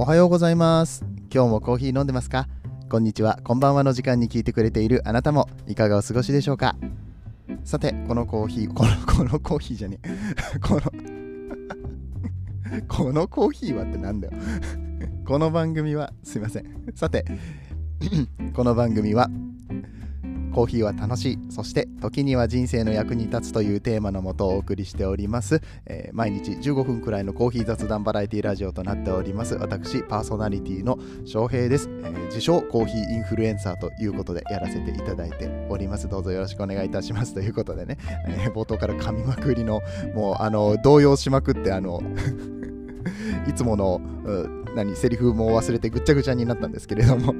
おはようございます。今日もコーヒー飲んでますか？こんにちは。こんばんはの時間に聞いてくれているあなたも。いかがお過ごしでしょうか？さてこのコーヒー このこのコーヒーじゃねえ。この このコーヒーはってなんだよ。この番組はすいません。さて この番組はコーヒーは楽しい。そして時には人生の役に立つというテーマのもとをお送りしております、えー毎日15分くらいのコーヒー雑談バラエティラジオとなっております。私パーソナリティの翔平です、えー自称コーヒーインフルエンサーということでやらせていただいております。どうぞよろしくお願いいたします。ということでね、えー冒頭から噛みまくりのもうあの動揺しまくってあの いつもの何セリフも忘れてぐっちゃぐちゃになったんですけれども。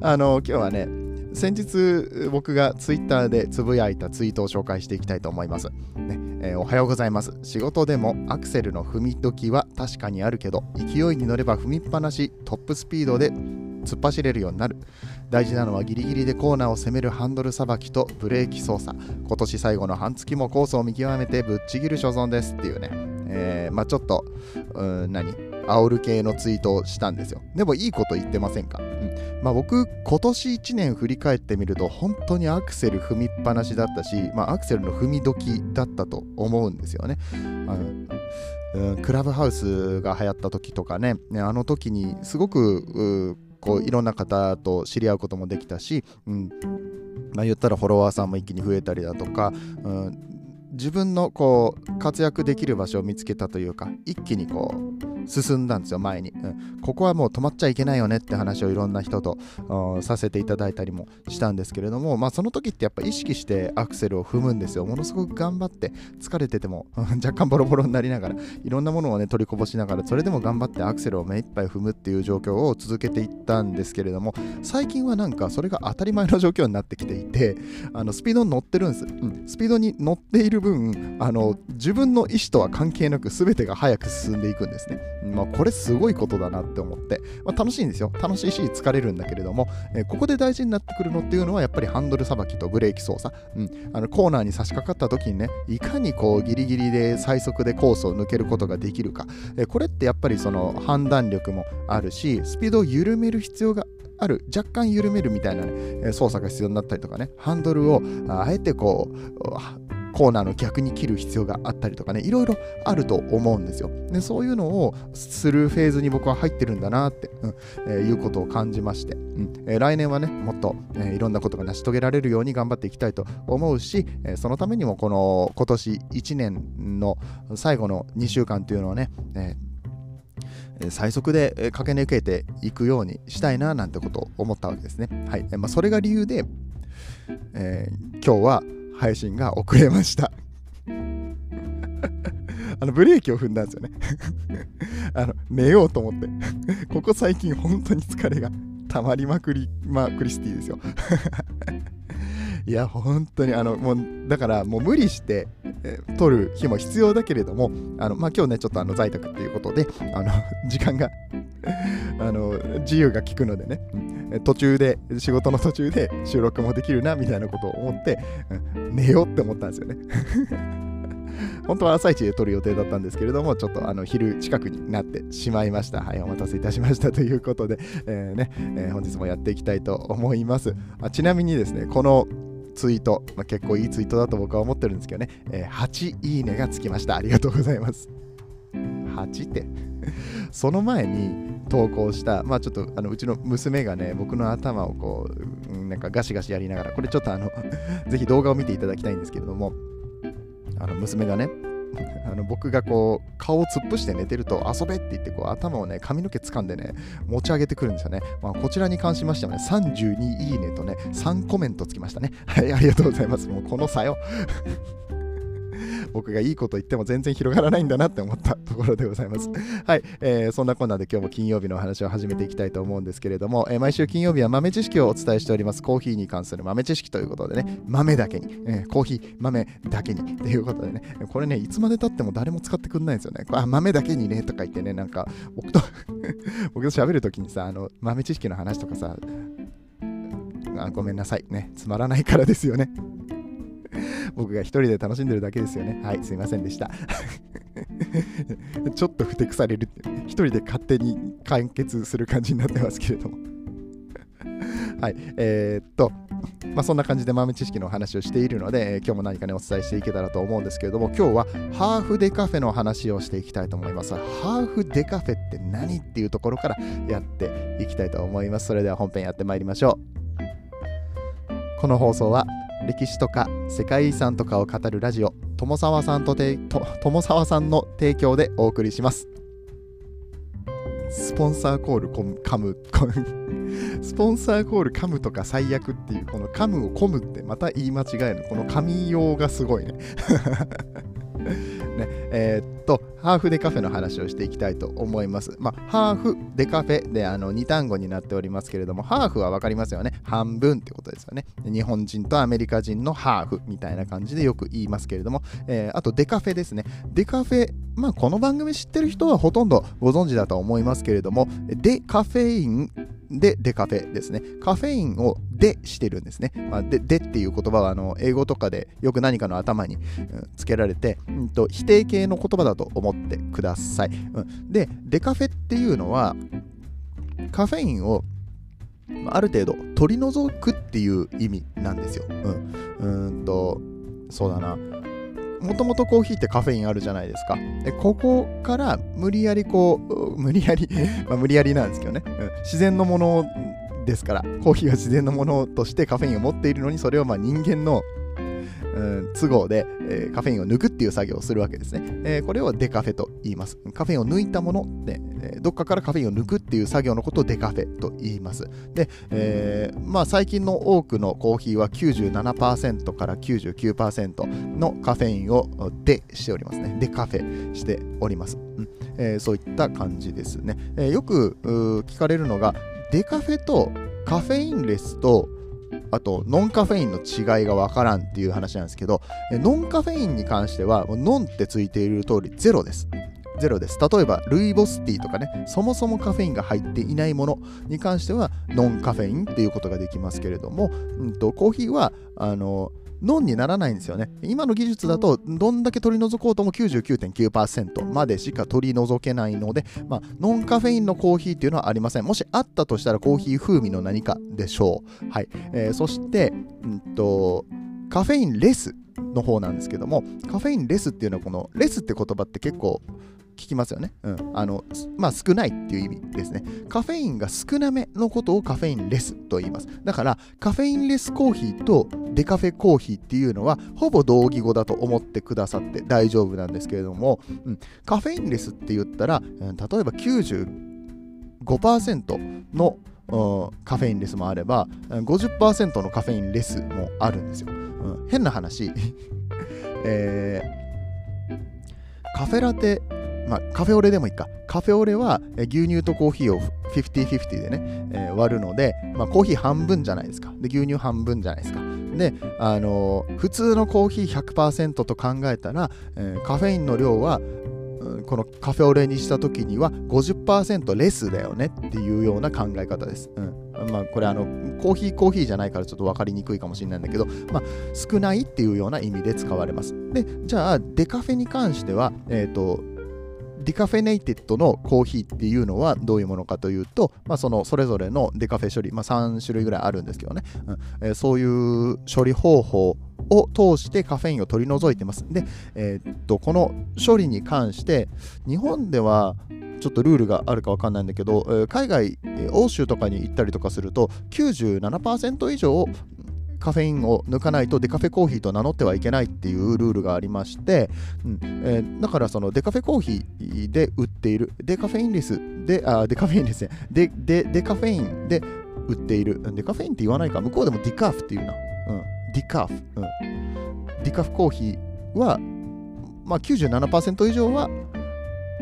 あの今日はね先日僕がツイッターでつぶやいたツイートを紹介していきたいと思います、ねえーおはようございます。仕事でもアクセルの踏み時は確かにあるけど勢いに乗れば踏みっぱなしトップスピードで突っ走れるようになる。大事なのはギリギリでコーナーを攻めるハンドルさばきとブレーキ操作。今年最後の半月もコースを見極めてぶっちぎる所存ですっていうね、えーまあちょっとうん何？煽る系のツイートをしたんですよ。でもいいこと言ってませんか、うん。まあ、僕今年1年振り返ってみると本当にアクセル踏みっぱなしだったし、まあ、アクセルの踏み時だったと思うんですよね。うんクラブハウスが流行った時とかね。ねあの時にすごくこういろんな方と知り合うこともできたし、うん。まあ、言ったらフォロワーさんも一気に増えたりだとか、うん、自分のこう活躍できる場所を見つけたというか一気にこう進んだんですよ前に、うん、ここはもう止まっちゃいけないよねって話をいろんな人とさせていただいたりもしたんですけれどもまあその時ってやっぱ意識してアクセルを踏むんですよ。ものすごく頑張って疲れてても 若干ボロボロになりながらいろんなものをね取りこぼしながらそれでも頑張ってアクセルを目いっぱい踏むっていう状況を続けていったんですけれども最近はなんかそれが当たり前の状況になってきていてあのスピードに乗ってるんです、うん、スピードに乗っている分あの自分の意思とは関係なく全てが早く進んでいくんですね、まあ、これすごいことだなって思って、まあ、楽しいんですよ。楽しいし疲れるんだけれども、えーここで大事になってくるのっていうのはやっぱりハンドルさばきとブレーキ操作、うん、あのコーナーに差し掛かった時にねいかにこうギリギリで最速でコースを抜けることができるか、えーこれってやっぱりその判断力もあるしスピードを緩める必要がある。若干緩めるみたいな、ね、操作が必要になったりとかね。ハンドルをあえてこうコーナーの逆に切る必要があったりとかねいろいろあると思うんですよでそういうのをするフェーズに僕は入ってるんだなって、うんえーいうことを感じまして、うんえー来年はねもっと、えーいろんなことが成し遂げられるように頑張っていきたいと思うし、えそのためにもこの今年1年の最後の2週間というのをね、えー最速で駆け抜けていくようにしたいななんてことを思ったわけですね。はいまあ、それが理由で、えー今日は配信が遅れました。あのブレーキを踏んだんですよね。あの寝ようと思って。ここ最近本当に疲れが溜まりまくりまくりスティですよ。いや、本当に、あの、もう、だから、もう無理して、撮る日も必要だけれども、あの、まあ、今日ね、ちょっとあの在宅っていうことで、あの、時間が、あの、自由が利くのでね、途中で、仕事の途中で収録もできるな、みたいなことを思って、うん寝ようって思ったんですよね。本当は朝一で撮る予定だったんですけれども、ちょっとあの昼近くになってしまいました。はい、お待たせいたしました ということで、えーねえー本日もやっていきたいと思います。あちなみにですね、このツイート、まあ、結構いいツイートだと僕は思ってるんですけどね、えー8いいねがつきました。ありがとうございます。8って。その前に投稿した、まあちょっとあのうちの娘がね、僕の頭をこう、なんかガシガシやりながら、これちょっとあの、ぜひ動画を見ていただきたいんですけれども、あの娘がね、あの僕がこう顔を突っ伏して寝てると遊べって言ってこう頭をね髪の毛掴んでね持ち上げてくるんですよね、まあ、こちらに関しましてはね32いいねとね3コメントつきましたね。はいありがとうございます。もうこの差よ。僕がいいこと言っても全然広がらないんだなって思ったところでございます。はい、えーそんなこんなで今日も金曜日のお話を始めていきたいと思うんですけれども、えー毎週金曜日は豆知識をお伝えしております。コーヒーに関する豆知識ということでね、豆だけに、えーコーヒー豆だけにということでね、これね、いつまでたっても誰も使ってくんないんですよね。あ豆だけにねとか言ってね、なんか僕と 僕と喋るときにさ、あの豆知識の話とかさ、あごめんなさいね、つまらないからですよね。僕が一人で楽しんでるだけですよね。はい、すいませんでした。ちょっとふてくされるって、一人で勝手に完結する感じになってますけれども はい、えー、っと、まあ、そんな感じで豆知識の話をしているので、えー、今日も何かね、お伝えしていけたらと思うんですけれども、今日はハーフデカフェの話をしていきたいと思います。ハーフデカフェって何っていうところからやっていきたいと思います。それでは本編やってまいりましょう。この放送は歴史とか世界遺産とかを語るラジオ友沢さんとてと友沢さんの提供でお送りします。スポンサーコールコム噛む スポンサーコール噛むとか最悪っていうこの噛むを込むってまた言い間違えるこの噛みようがすごいね。ねえー、っと、ハーフデカフェの話をしていきたいと思います。まあ、ハーフデカフェであの2単語になっておりますけれども、ハーフは分かりますよね。半分ってことですよね。日本人とアメリカ人のハーフみたいな感じでよく言いますけれども、えー、あとデカフェですね。デカフェ、まあ、この番組知ってる人はほとんどご存知だと思いますけれども、デカフェインで、デカフェですね。カフェインをでしてるんですね。まあ、ででっていう言葉はあの英語とかでよく何かの頭に、つけられて、うんと、否定形の言葉だと思ってください。うん、で、デカフェっていうのはカフェインをある程度取り除くっていう意味なんですよ。うん、うんとそうだな。もともとコーヒーってカフェインあるじゃないですか。でここから無理やりこう、無理やりまあ無理やりなんですけどね、うん、自然のものですから、コーヒーは自然のものとしてカフェインを持っているのに、それをまあ人間の都合で、えー、カフェインを抜くっていう作業をするわけですね。えー、これをデカフェと言います。カフェインを抜いたもので、えー、どっかからカフェインを抜くっていう作業のことをデカフェと言います。で、えー、まあ最近の多くのコーヒーは97%から99%のカフェインをデしておりますね。デカフェしております。うんえ、そういった感じですね。え、よく聞かれるのが、デカフェとカフェインレスとあとノンカフェインの違いがわからんっていう話なんですけどノンカフェインに関してはノンってついている通りゼロですゼロです。例えば、ルイボスティーとかね、そもそもカフェインが入っていないものに関しては、ノンカフェインっていうことができますけれども、うんと、コーヒーは、あの、ノンにならないんですよね。今の技術だと、どんだけ取り除こうとも99.9%までしか取り除けないので、まあ、ノンカフェインのコーヒーっていうのはありません。もしあったとしたらコーヒー風味の何かでしょう。はい。えー、そして、うんと、カフェインレスの方なんですけども、カフェインレスっていうのは、このレスって言葉って結構聞きますよね。うん。あの、まあ少ないっていう意味ですね。カフェインが少なめのことをカフェインレスと言います。だから、カフェインレスコーヒーとデカフェコーヒーっていうのは、ほぼ同義語だと思ってくださって大丈夫なんですけれども、うん、カフェインレスって言ったら、うん、例えば95%のカフェインレスもあれば50%のカフェインレスもあるんですよ。うん、変な話、えー、カフェラテまあ、カフェオレでもいいか。カフェオレは牛乳とコーヒーを50-50でね、えー、割るので、まあ、コーヒー半分じゃないですか。で、牛乳半分じゃないですか。で、あのー、普通のコーヒー100%と考えたら、えー、カフェインの量は、このカフェオレにした時には50%レスだよねっていうような考え方です。うんまあ、これあのコーヒーコーヒーじゃないからちょっと分かりにくいかもしれないんだけど、まあ、少ないっていうような意味で使われます。で、じゃあデカフェに関しては、えっ、ー、と decaffeinated のコーヒーっていうのはどういうものかというと、まあ、そのそれぞれのデカフェ処理、まあ、3種類ぐらいあるんですけどね、うんえー、そういう処理方法を通してカフェインを取り除いてます。で、えー、っとこの処理に関して日本ではちょっとルールがあるか分かんないんだけど、えー、海外、欧州とかに行ったりとかすると97%以上カフェインを抜かないとデカフェコーヒーと名乗ってはいけないっていうルールがありまして、うんえー、だからそのデカフェコーヒーで売っているデカフェインレスであデカフェインですね。ででデカフェインで売っている。デカフェインって言わないか。向こうでも decaf っていうな、うん、 decaf、うん、 decaf コーヒーはまあ97%以上は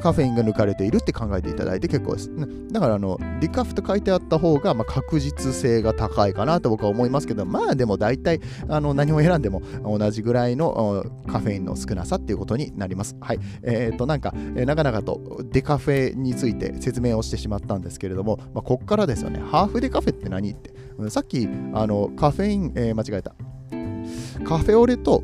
カフェインが抜かれているって考えていただいて結構です。だからあの、ディカフと書いてあった方が、ま、確実性が高いかなと僕は思いますけど、まあでも大体あの何を選んでも同じぐらいのカフェインの少なさっていうことになります。はい。えっ、ー、と、なんか、えー、なかなかとデカフェについて説明をしてしまったんですけれども、まあ、こっからですよね、ハーフデカフェって何って。さっき、あの、カフェイン、えー、間違えた。カフェオレと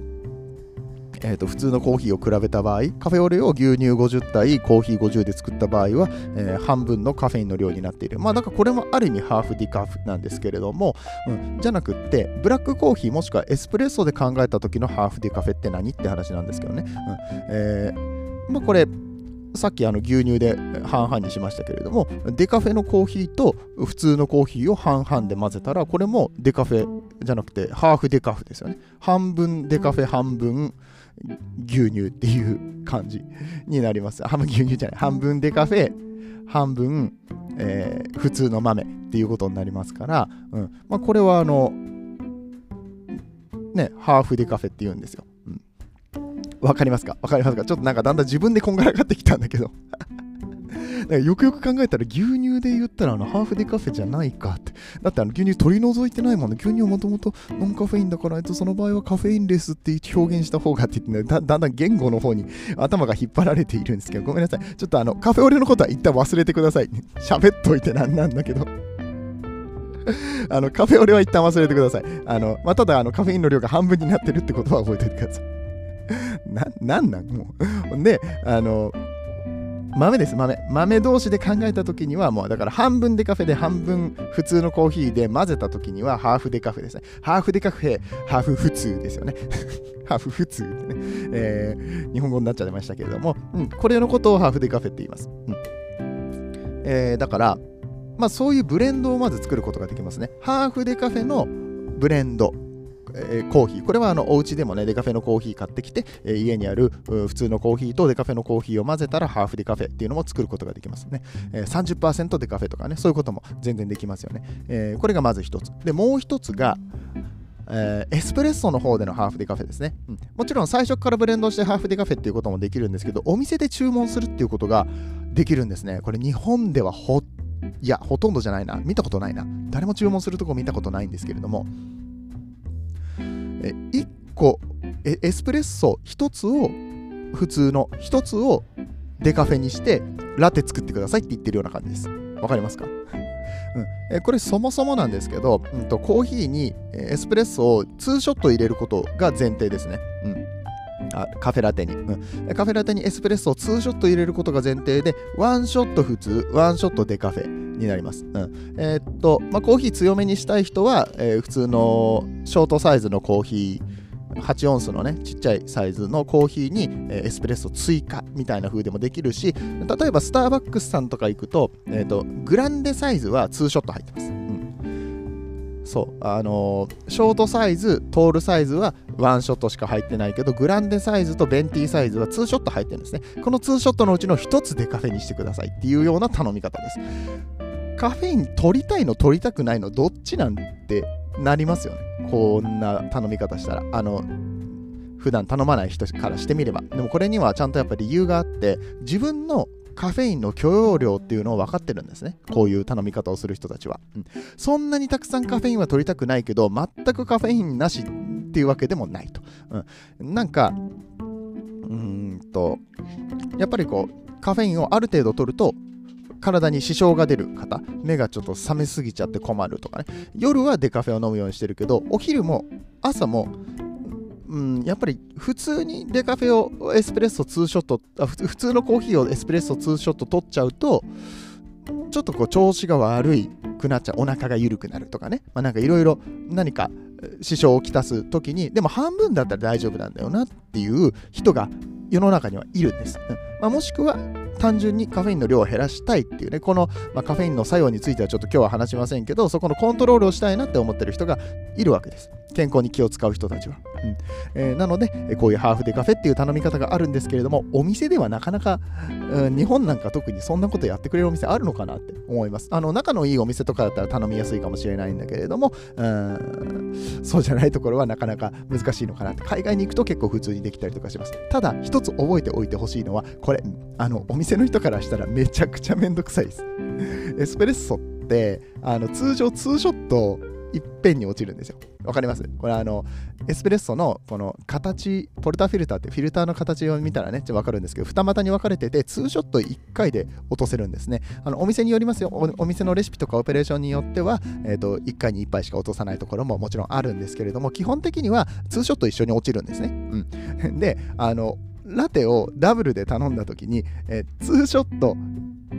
えー、と普通のコーヒーを比べた場合カフェオレを牛乳50対コーヒー50で作った場合は、えー、半分のカフェインの量になっている。まあだからこれもある意味ハーフ decaf なんですけれども、うん、じゃなくってブラックコーヒーもしくはエスプレッソで考えた時のハーフデカフェって何って話なんですけどね、うんえーまあ、これさっきあの牛乳で半々にしましたけれどもデカフェのコーヒーと普通のコーヒーを半々で混ぜたらこれもデカフェじゃなくてハーフデカフェですよね半分デカフェ半分牛乳っていう感じになります。半分牛乳じゃない。半分デカフェ、半分、えー、普通の豆っていうことになりますから、うんまあ、これはあの、ね、ハーフデカフェって言うんですよ。わ、かりますか？わかりますか？ちょっとなんかだんだん自分でこんがらがってきたんだけど よくよく考えたら牛乳で言ったらあのハーフデカフェじゃないかって。だってあの牛乳取り除いてないもんね。牛乳はもともとノンカフェインだから、えっと、その場合はカフェインレスって表現した方がって言って、ね、だだんだん言語の方に頭が引っ張られているんですけど、ごめんなさい。ちょっとあのカフェオレのことは一旦忘れてください。喋っといてなんなんだけど。あのカフェオレは一旦忘れてください。あのまあ、ただあのカフェインの量が半分になってるってことは覚えておいてください。な、なんなん？もう。で、あの、豆です豆。豆同士で考えた時にはもうだから半分デカフェで半分普通のコーヒーで混ぜた時にはハーフデカフェですね。ハーフデカフェハーフ普通ですよね。ハーフ普通ってね、えー、日本語になっちゃいましたけれども、うん、これのことをハーフデカフェって言います、うん。えー、だからまあそういうブレンドをまず作ることができますね。ハーフデカフェのブレンド。え、コーヒー。これはあのお家でもね、デカフェのコーヒー買ってきて、え、家にある普通のコーヒーとデカフェのコーヒーを混ぜたらハーフデカフェっていうのも作ることができますね。え、30%デカフェとかね、そういうことも全然できますよね。え、これがまず一つ。で、もう一つが、えー、エスプレッソの方でのハーフデカフェですね、うん、もちろん最初からブレンドしてハーフデカフェっていうこともできるんですけど、お店で注文するっていうことができるんですね。これ日本ではほ、いや、ほとんどじゃないな。見たことないな。誰も注文するとこ見たことないんですけれども、え1個エスプレッソ1つを普通の1つをデカフェにしてラテ作ってくださいって言ってるような感じです。わかりますか？うん、えこれそもそもなんですけど、うんと、コーヒーにエスプレッソを2ショット入れることが前提ですね。うん、あカフェラテに、うん、カフェラテにエスプレッソを2ショット入れることが前提で1ショット普通1ショットデカフェになります、うん。えー、っと、まあ、コーヒー強めにしたい人は、えー、普通のショートサイズのコーヒー8オンスのねちっちゃいサイズのコーヒーに、えー、エスプレッソ追加みたいな風でもできるし例えばスターバックスさんとか行くと,、えーと、グランデサイズは2ショット入ってます、そう。あのー、ショートサイズトールサイズはワンショットしか入ってないけどグランデサイズとベンティーサイズはツーショット入ってるんですね。このツーショットのうちの1つでカフェにしてくださいっていうような頼み方です。カフェイン取りたいの取りたくないのどっちなんてなりますよね。こんな頼み方したら。あの普段頼まない人からしてみれば。でもこれにはちゃんとやっぱり理由があって自分のカフェインの許容量っていうのを分かってるんですね。こういう頼み方をする人たちは。うん、そんなにたくさんカフェインは取りたくないけど、全くカフェインなしっていうわけでもないと。うん、なんか、うんと、やっぱりこう、カフェインをある程度取ると、体に支障が出る方、目がちょっと冷めすぎちゃって困るとかね、夜はデカフェを飲むようにしてるけど、お昼も朝もうん、やっぱり普通にデカフェをエスプレッソ2ショットあ普通のコーヒーをエスプレッソ2ショット取っちゃうとちょっとこう調子が悪いくなっちゃう。お腹が緩くなるとかね、まあ、なんかいろいろ何か支障をきたす時にでも半分だったら大丈夫なんだよなっていう人が世の中にはいるんです、うん。まあ、もしくは単純にカフェインの量を減らしたいっていうね、この、まあ、カフェインの作用についてはちょっと今日は話しませんけど、そこのコントロールをしたいなって思ってる人がいるわけです。健康に気を使う人たちは。うんえー、なので、こういうハーフデカフェっていう頼み方があるんですけれども、お店ではなかなか、うん、日本なんか特にそんなことやってくれるお店あるのかなって思います。あの仲のいいお店とかだったら頼みやすいかもしれないんだけれども、うんそうじゃないところはなかなか難しいのかなって。海外に行くと結構普通にできたりとかします。ただ、一つ覚えておいてほしいのは、これ、あのお店の人からしたらめちゃくちゃめんどくさいです。エスプレッソってあの通常ツーショットいっぺんに落ちるんですよ。わかります？これあのエスプレッソのこの形ポルタフィルターってフィルターの形を見たらねちょっとわかるんですけど二股に分かれててツーショット1回で落とせるんですね。あのお店によりますよ。お店のレシピとかオペレーションによっては、えーと、1回に1杯しか落とさないところももちろんあるんですけれども基本的にはツーショット一緒に落ちるんですね、うん、であのラテをダブルで頼んだ時に、えー、ツーショット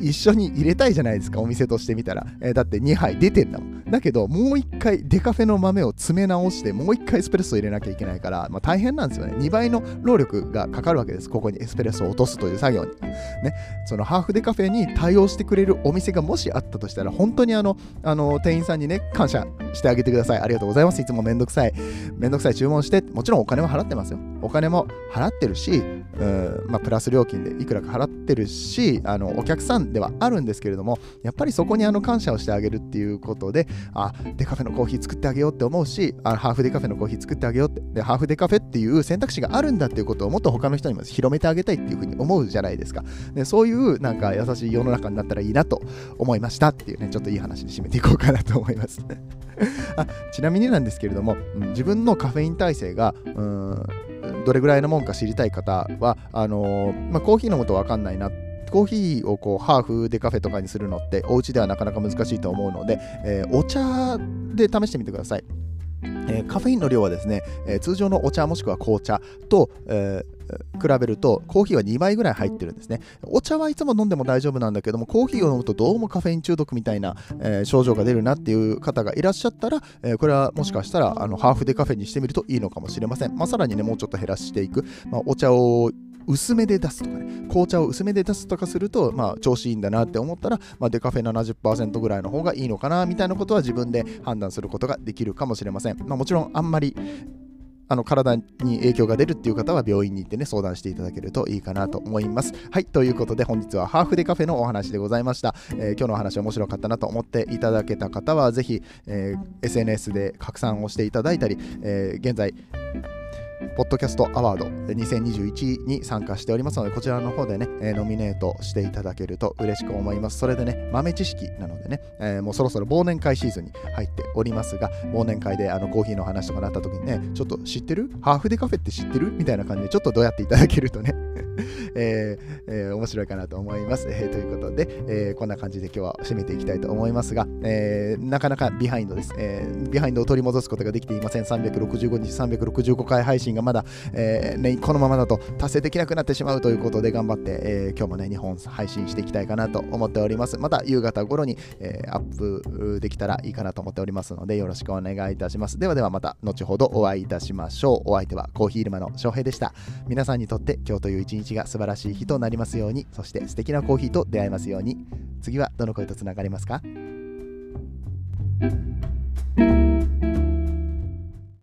一緒に入れたいじゃないですか、お店としてみたら。えー、だって2杯出てんだもん。だけど、もう1回デカフェの豆を詰め直して、もう1回エスプレッソ入れなきゃいけないから、まあ、大変なんですよね。2倍の労力がかかるわけです。ここにエスプレッソを落とすという作業に。ね、そのハーフデカフェに対応してくれるお店がもしあったとしたら、本当にあの、あの店員さんにね、感謝してあげてください。ありがとうございます。いつもめんどくさい。めんどくさい注文して、もちろんお金も払ってますよ。お金も払ってるし、うんまあ、プラス料金でいくらか払ってるし、あのお客さんではあるんですけれども、やっぱりそこにあの感謝をしてあげるっていうことで、あ、デカフェのコーヒー作ってあげようって思うし、あハーフデカフェのコーヒー作ってあげようって、で、ハーフデカフェっていう選択肢があるんだっていうことをもっと他の人にも広めてあげたいっていうふうに思うじゃないですか。でそういうなんか優しい世の中になったらいいなと思いましたっていうね、ちょっといい話で締めていこうかなと思いますあちなみになんですけれども、うん、自分のカフェイン耐性が、うんどれぐらいのもんか知りたい方はあのー、まあ、コーヒー飲むと分かんないなってコーヒーをこうハーフでカフェとかにするのってお家ではなかなか難しいと思うので、えー、お茶で試してみてください。えー、カフェインの量はですね、えー、通常のお茶もしくは紅茶と、え、比べるとコーヒーは2倍ぐらい入ってるんですね。お茶はいつも飲んでも大丈夫なんだけども、コーヒーを飲むとどうもカフェイン中毒みたいな、えー、症状が出るなっていう方がいらっしゃったら、えー、これはもしかしたらあのハーフでカフェにしてみるといいのかもしれません。まあ、さらにね、もうちょっと減らしていく。まあ、お茶を薄めで出すとかね、紅茶を薄めで出すとかすると、まあ、調子いいんだなって思ったら、まあ、デカフェ70%ぐらいの方がいいのかなみたいなことは自分で判断することができるかもしれません。まあ、もちろん、あんまりあの体に影響が出るっていう方は病院に行ってね、相談していただけるといいかなと思います。はい、ということで本日はハーフデカフェのお話でございました。えー、今日のお話面白かったなと思っていただけた方は、ぜひ、えー、SNS で拡散をしていただいたり、えー、現在、ポッドキャストアワード2021に参加しておりますので、こちらの方でね、ノミネートしていただけると嬉しく思います。それでね、豆知識なのでね、えー、もうそろそろ忘年会シーズンに入っておりますが、忘年会であのコーヒーの話とかなった時にね、ちょっと知ってる？ハーフデカフェって知ってる？みたいな感じで、ちょっとドヤっていただけるとね えーえー、面白いかなと思います。えー、ということで、えー、こんな感じで今日は締めていきたいと思いますが、えー、なかなかビハインドです、えー。ビハインドを取り戻すことができていません。365日、365回配信がまだ、えーね、このままだと達成できなくなってしまうということで頑張って、えー、今日もね、2本配信していきたいかなと思っております。また夕方頃に、えー、アップできたらいいかなと思っておりますので、よろしくお願いいたします。ではではまた後ほどお会いいたしましょう。お相手はコーヒールマの翔平でした。皆さんにとって今日という一日が素晴らしい日となりますように、そして素敵なコーヒーと出会えますように。次はどの声とつながりますか？